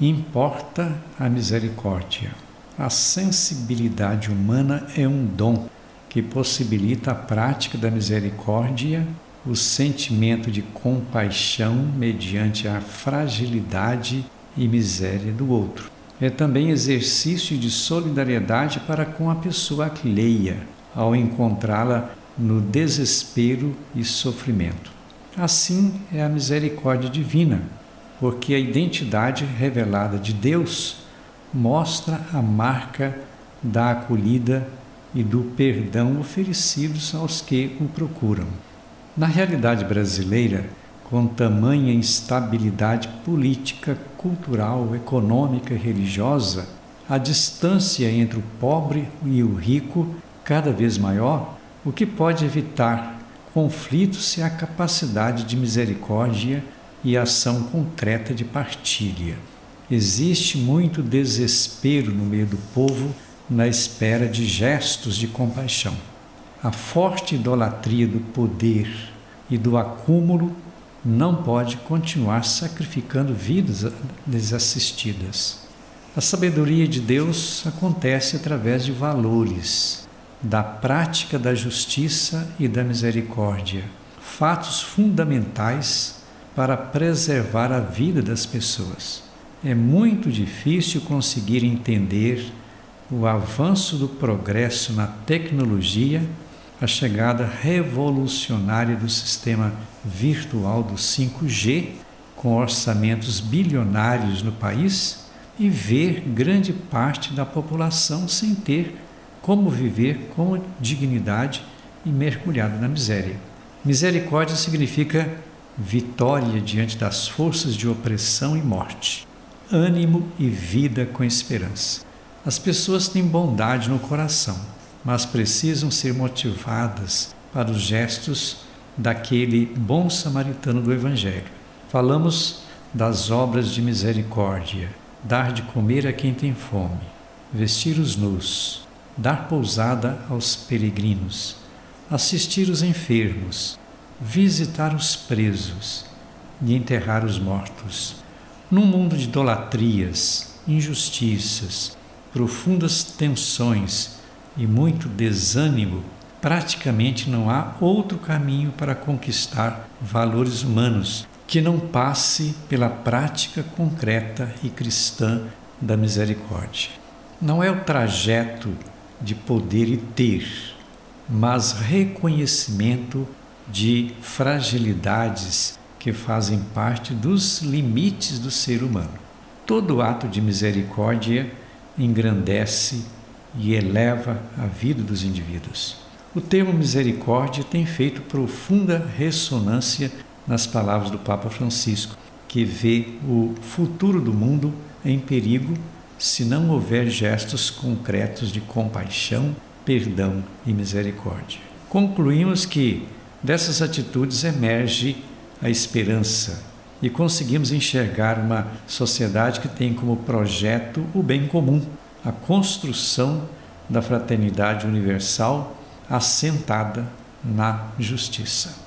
importa a misericórdia. A sensibilidade humana é um dom que possibilita a prática da misericórdia, o sentimento de compaixão mediante a fragilidade e miséria do outro. É também exercício de solidariedade para com a pessoa alheia, ao encontrá-la no desespero e sofrimento. Assim é a misericórdia divina, porque a identidade revelada de Deus mostra a marca da acolhida e do perdão oferecidos aos que o procuram. Na realidade brasileira, com tamanha instabilidade política, cultural, econômica e religiosa, a distância entre o pobre e o rico cada vez maior, o que pode evitar conflitos é a capacidade de misericórdia e ação concreta de partilha. Existe muito desespero no meio do povo na espera de gestos de compaixão. A forte idolatria do poder e do acúmulo não pode continuar sacrificando vidas desassistidas. A sabedoria de Deus acontece através de valores, da prática da justiça e da misericórdia, fatos fundamentais para preservar a vida das pessoas. É muito difícil conseguir entender o avanço do progresso na tecnologia, a chegada revolucionária do sistema virtual do 5G, com orçamentos bilionários no país, e ver grande parte da população sem ter como viver com dignidade e mergulhado na miséria. Misericórdia significa vitória diante das forças de opressão e morte, ânimo e vida com esperança. As pessoas têm bondade no coração, mas precisam ser motivadas para os gestos daquele bom samaritano do Evangelho. Falamos das obras de misericórdia, dar de comer a quem tem fome, vestir os nus, dar pousada aos peregrinos, assistir os enfermos, visitar os presos e enterrar os mortos. Num mundo de idolatrias, injustiças, profundas tensões e muito desânimo, praticamente não há outro caminho para conquistar valores humanos que não passe pela prática concreta e cristã da misericórdia. Não é o trajeto de poder e ter, mas reconhecimento de fragilidades que fazem parte dos limites do ser humano. Todo ato de misericórdia engrandece e eleva a vida dos indivíduos. O termo misericórdia tem feito profunda ressonância nas palavras do Papa Francisco, que vê o futuro do mundo em perigo se não houver gestos concretos de compaixão, perdão e misericórdia. Concluímos que dessas atitudes emerge a esperança e conseguimos enxergar uma sociedade que tem como projeto o bem comum, a construção da fraternidade universal assentada na justiça.